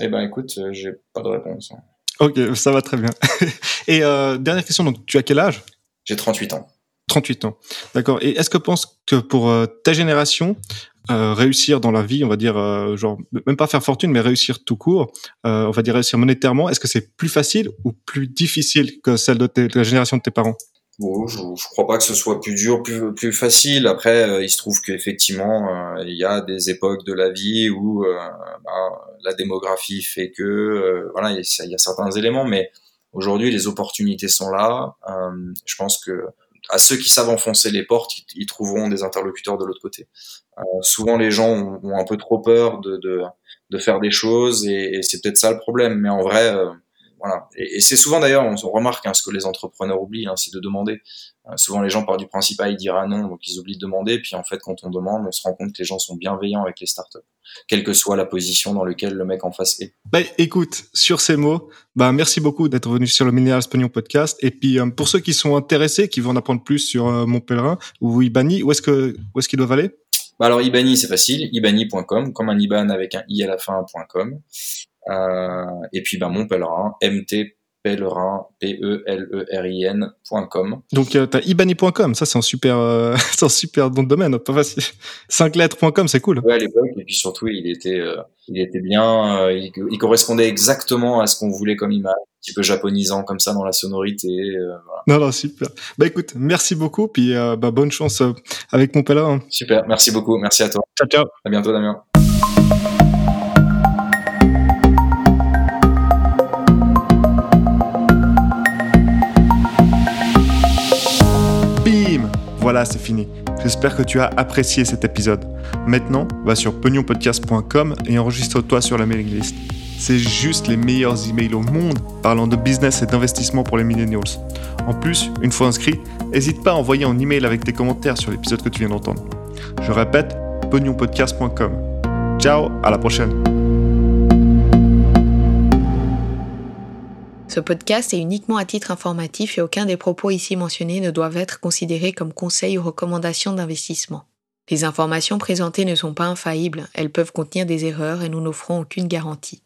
Eh ben, écoute, euh, j'ai pas de réponse. Hein. Ok, ça va très bien. et euh, dernière question, donc, tu as quel âge? J'ai 38 ans. 38 ans. D'accord. Et est-ce que tu penses que pour euh, ta génération, euh, réussir dans la vie, on va dire, euh, genre, même pas faire fortune, mais réussir tout court, on va dire réussir monétairement, est-ce que c'est plus facile ou plus difficile que celle de, la génération de tes parents? Bon, je, je crois pas que ce soit plus dur, plus, facile. Après, il se trouve qu'effectivement, il y a des époques de la vie où bah, la démographie fait que, voilà, il y, a certains éléments, mais aujourd'hui, les opportunités sont là. je pense que à ceux qui savent enfoncer les portes, ils, trouveront des interlocuteurs de l'autre côté. Euh, souvent, les gens ont, un peu trop peur de, de, de faire des choses et, et c'est peut-être ça le problème. Mais en vrai, euh, voilà. Et, et c'est souvent d'ailleurs, on, remarque hein, ce que les entrepreneurs oublient, hein, c'est de demander. Euh, souvent, les gens partent du principe, ah, il dira non, donc ils oublient de demander. Puis en fait, quand on demande, on se rend compte que les gens sont bienveillants avec les startups, quelle que soit la position dans laquelle le mec en face est. Bah, écoute, sur ces mots, bah, merci beaucoup d'être venu sur le Minéral Spagnon podcast. Et puis, euh, pour ceux qui sont intéressés, qui veulent en apprendre plus sur euh, mon pèlerin ou Ibani, où est-ce que où est-ce qu'ils doivent aller? Bah alors Ibani c'est facile, ibani.com, comme un Iban avec un i à la fin.com. Euh, et puis bah mon pèlerin, mt pèlerin, P-E-L-E-R-I-N.com. Donc, euh, t'as ibani.com, ça, c'est un super, euh, c'est un super nom de domaine, pas facile. 5 lettres.com, c'est cool. Ouais, à l'époque, et puis surtout, il était, euh, il était bien, euh, il, il, correspondait exactement à ce qu'on voulait comme image, un petit peu japonisant comme ça dans la sonorité. Euh, voilà. Non, non, super. Bah écoute, merci beaucoup, puis bah, bonne chance avec mon pèlerin. Super, merci beaucoup, merci à toi. Ciao, ciao. À bientôt, Damien. Voilà, c'est fini. J'espère que tu as apprécié cet épisode. Maintenant, va sur pegnonpodcast.com et enregistre-toi sur la mailing list. C'est juste les meilleurs emails au monde parlant de business et d'investissement pour les millennials. En plus, une fois inscrit, n'hésite pas à envoyer un email avec tes commentaires sur l'épisode que tu viens d'entendre. Je répète, pegnonpodcast.com. Ciao, à la prochaine. Ce podcast est uniquement à titre informatif et aucun des propos ici mentionnés ne doivent être considérés comme conseils ou recommandations d'investissement. Les informations présentées ne sont pas infaillibles, elles peuvent contenir des erreurs et nous n'offrons aucune garantie.